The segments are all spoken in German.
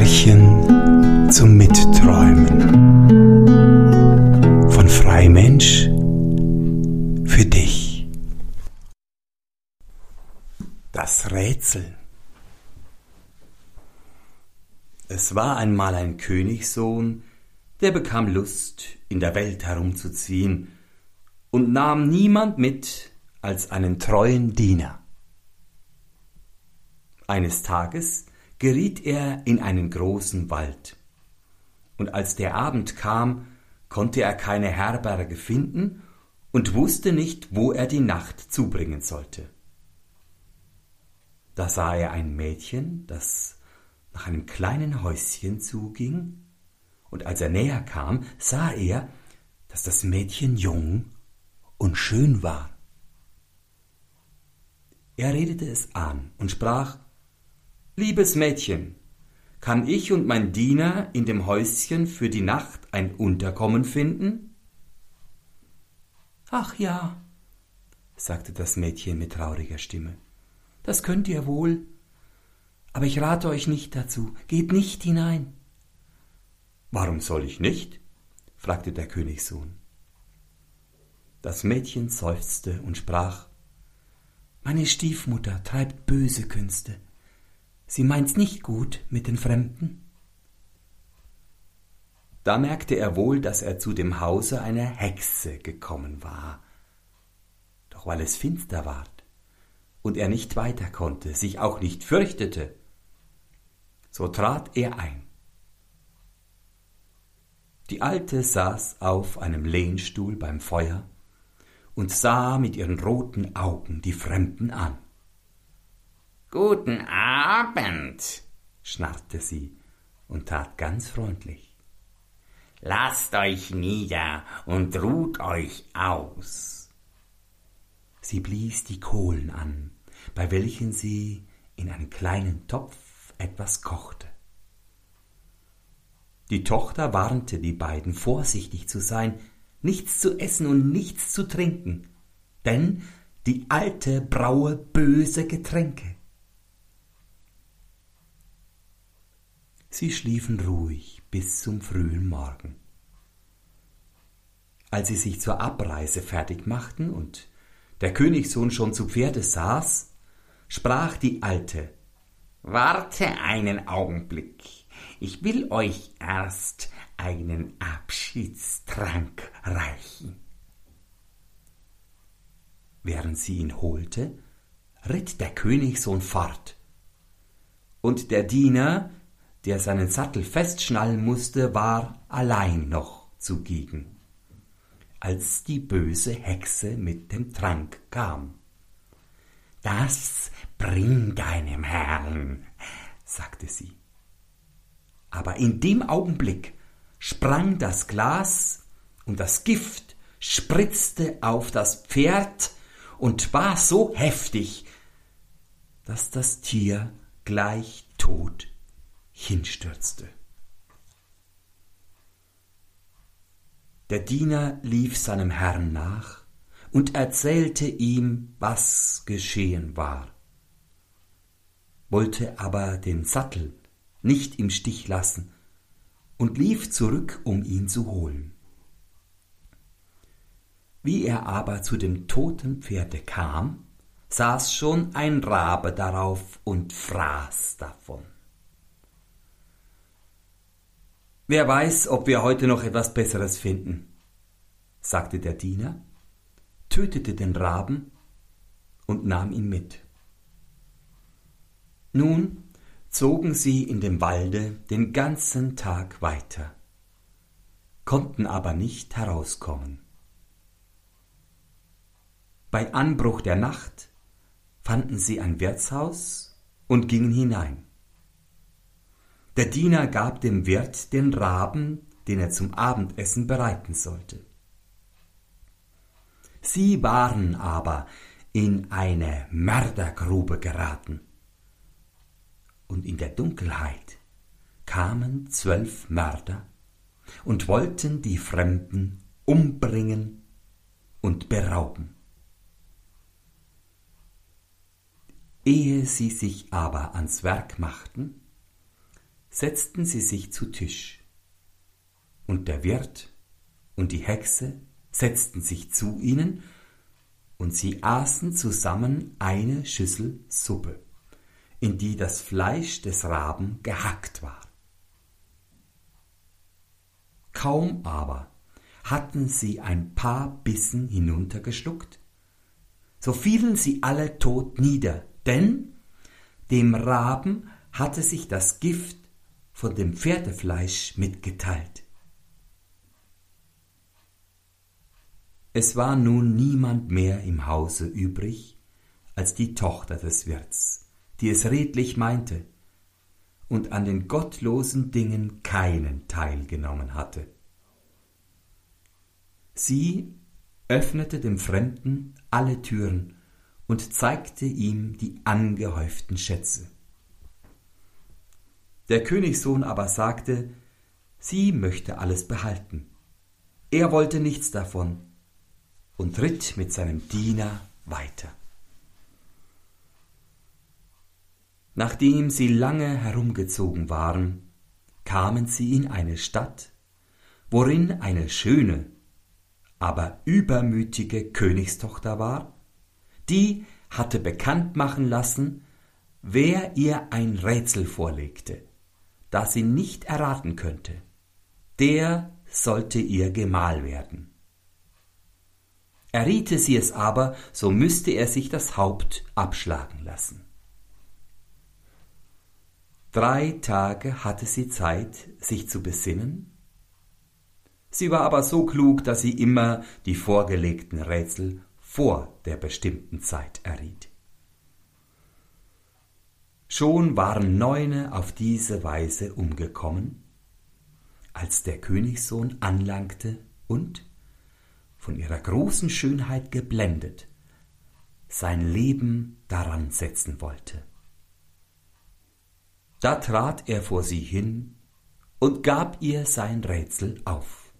Märchen zum Mitträumen von Freimensch für dich. Das Rätsel. Es war einmal ein Königssohn, der bekam Lust, in der Welt herumzuziehen und nahm niemand mit als einen treuen Diener. Eines Tages geriet er in einen großen Wald. Und als der Abend kam, konnte er keine Herberge finden und wusste nicht, wo er die Nacht zubringen sollte. Da sah er ein Mädchen, das nach einem kleinen Häuschen zuging, und als er näher kam, sah er, dass das Mädchen jung und schön war. Er redete es an und sprach Liebes Mädchen, kann ich und mein Diener in dem Häuschen für die Nacht ein Unterkommen finden? Ach ja, sagte das Mädchen mit trauriger Stimme, das könnt ihr wohl, aber ich rate euch nicht dazu, geht nicht hinein. Warum soll ich nicht? fragte der Königssohn. Das Mädchen seufzte und sprach Meine Stiefmutter treibt böse Künste Sie meint's nicht gut mit den Fremden? Da merkte er wohl, dass er zu dem Hause einer Hexe gekommen war. Doch weil es finster ward und er nicht weiter konnte, sich auch nicht fürchtete, so trat er ein. Die Alte saß auf einem Lehnstuhl beim Feuer und sah mit ihren roten Augen die Fremden an. Guten Abend, schnarrte sie und tat ganz freundlich. Lasst euch nieder und ruht euch aus. Sie blies die Kohlen an, bei welchen sie in einem kleinen Topf etwas kochte. Die Tochter warnte die beiden, vorsichtig zu sein, nichts zu essen und nichts zu trinken, denn die Alte braue böse Getränke. Sie schliefen ruhig bis zum frühen Morgen. Als sie sich zur Abreise fertig machten und der Königssohn schon zu Pferde saß, sprach die Alte Warte einen Augenblick, ich will euch erst einen Abschiedstrank reichen. Während sie ihn holte, ritt der Königssohn fort, und der Diener der seinen Sattel festschnallen musste, war allein noch zugegen, als die böse Hexe mit dem Trank kam. Das bring deinem Herrn, sagte sie. Aber in dem Augenblick sprang das Glas und das Gift spritzte auf das Pferd und war so heftig, dass das Tier gleich tot hinstürzte. Der Diener lief seinem Herrn nach und erzählte ihm, was geschehen war, wollte aber den Sattel nicht im Stich lassen und lief zurück, um ihn zu holen. Wie er aber zu dem toten Pferde kam, saß schon ein Rabe darauf und fraß davon. Wer weiß, ob wir heute noch etwas Besseres finden, sagte der Diener, tötete den Raben und nahm ihn mit. Nun zogen sie in dem Walde den ganzen Tag weiter, konnten aber nicht herauskommen. Bei Anbruch der Nacht fanden sie ein Wirtshaus und gingen hinein. Der Diener gab dem Wirt den Raben, den er zum Abendessen bereiten sollte. Sie waren aber in eine Mördergrube geraten. Und in der Dunkelheit kamen zwölf Mörder und wollten die Fremden umbringen und berauben. Ehe sie sich aber ans Werk machten, setzten sie sich zu Tisch. Und der Wirt und die Hexe setzten sich zu ihnen, und sie aßen zusammen eine Schüssel Suppe, in die das Fleisch des Raben gehackt war. Kaum aber hatten sie ein paar Bissen hinuntergeschluckt, so fielen sie alle tot nieder, denn dem Raben hatte sich das Gift von dem Pferdefleisch mitgeteilt. Es war nun niemand mehr im Hause übrig als die Tochter des Wirts, die es redlich meinte und an den gottlosen Dingen keinen Teil genommen hatte. Sie öffnete dem Fremden alle Türen und zeigte ihm die angehäuften Schätze. Der Königssohn aber sagte, sie möchte alles behalten. Er wollte nichts davon und ritt mit seinem Diener weiter. Nachdem sie lange herumgezogen waren, kamen sie in eine Stadt, worin eine schöne, aber übermütige Königstochter war, die hatte bekannt machen lassen, wer ihr ein Rätsel vorlegte, das sie nicht erraten könnte, der sollte ihr Gemahl werden. Erriete sie es aber, so müsste er sich das Haupt abschlagen lassen. Drei Tage hatte sie Zeit, sich zu besinnen. Sie war aber so klug, dass sie immer die vorgelegten Rätsel vor der bestimmten Zeit erriet. Schon waren Neune auf diese Weise umgekommen, als der Königssohn anlangte und von ihrer großen Schönheit geblendet, sein Leben daran setzen wollte. Da trat er vor sie hin und gab ihr sein Rätsel auf.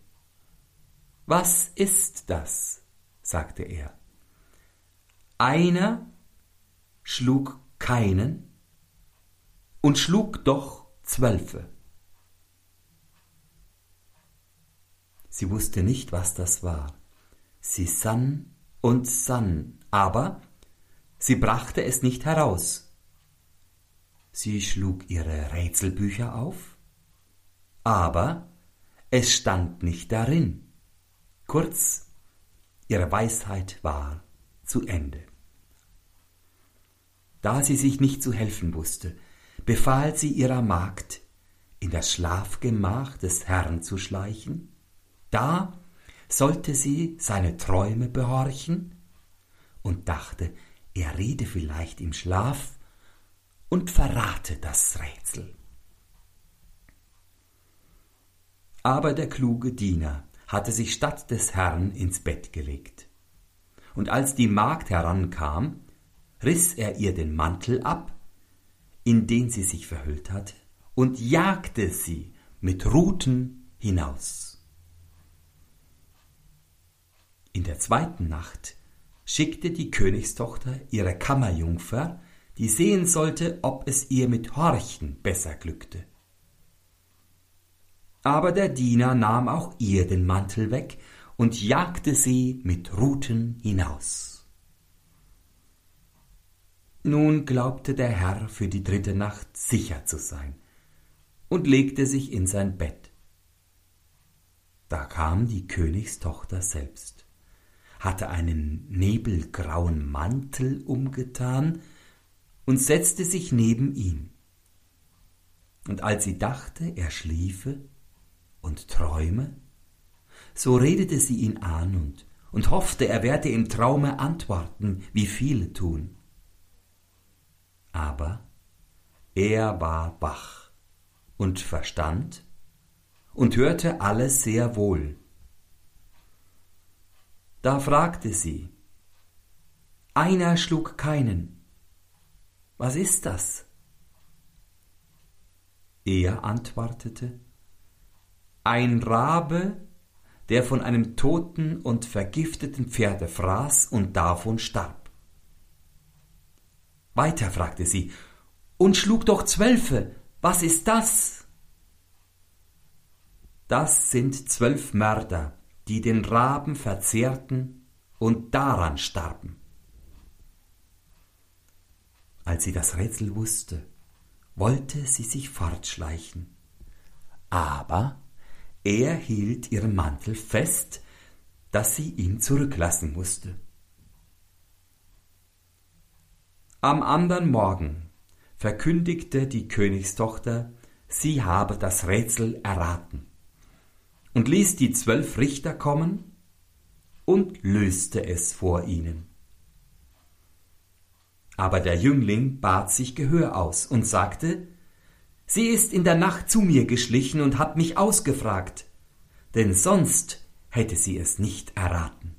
Was ist das? sagte er. Einer schlug keinen und schlug doch zwölfe. Sie wusste nicht, was das war. Sie sann und sann, aber sie brachte es nicht heraus. Sie schlug ihre Rätselbücher auf, aber es stand nicht darin. Kurz, ihre Weisheit war zu Ende. Da sie sich nicht zu helfen wusste, befahl sie ihrer Magd, in das Schlafgemach des Herrn zu schleichen, da sollte sie seine Träume behorchen und dachte, er rede vielleicht im Schlaf und verrate das Rätsel. Aber der kluge Diener hatte sich statt des Herrn ins Bett gelegt. Und als die Magd herankam, riß er ihr den Mantel ab, in den sie sich verhüllt hatte, und jagte sie mit Ruten hinaus. In der zweiten Nacht schickte die Königstochter ihre Kammerjungfer, die sehen sollte, ob es ihr mit Horchen besser glückte. Aber der Diener nahm auch ihr den Mantel weg und jagte sie mit Ruten hinaus. Nun glaubte der Herr für die dritte Nacht sicher zu sein und legte sich in sein Bett. Da kam die Königstochter selbst hatte einen nebelgrauen Mantel umgetan und setzte sich neben ihn. Und als sie dachte, er schliefe und träume, so redete sie ihn an und, und hoffte, er werde im Traume antworten, wie viele tun. Aber er war wach und verstand und hörte alles sehr wohl. Da fragte sie, einer schlug keinen. Was ist das? Er antwortete, ein Rabe, der von einem toten und vergifteten Pferde fraß und davon starb. Weiter fragte sie, und schlug doch Zwölfe, was ist das? das sind zwölf Mörder, die den Raben verzehrten und daran starben. Als sie das Rätsel wusste, wollte sie sich fortschleichen. Aber er hielt ihren Mantel fest, dass sie ihn zurücklassen musste. Am andern Morgen verkündigte die Königstochter, sie habe das Rätsel erraten und ließ die zwölf Richter kommen und löste es vor ihnen. Aber der Jüngling bat sich Gehör aus und sagte, Sie ist in der Nacht zu mir geschlichen und hat mich ausgefragt, denn sonst hätte sie es nicht erraten.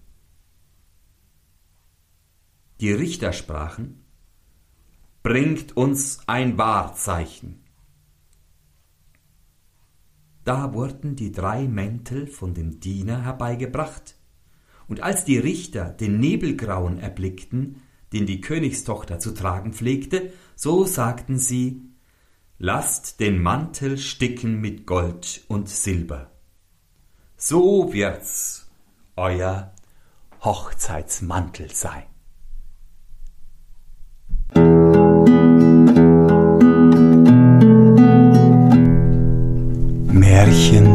Die Richter sprachen, Bringt uns ein Wahrzeichen. Da wurden die drei Mäntel von dem Diener herbeigebracht, und als die Richter den Nebelgrauen erblickten, den die Königstochter zu tragen pflegte, so sagten sie Lasst den Mantel sticken mit Gold und Silber. So wird's euer Hochzeitsmantel sein. Märchen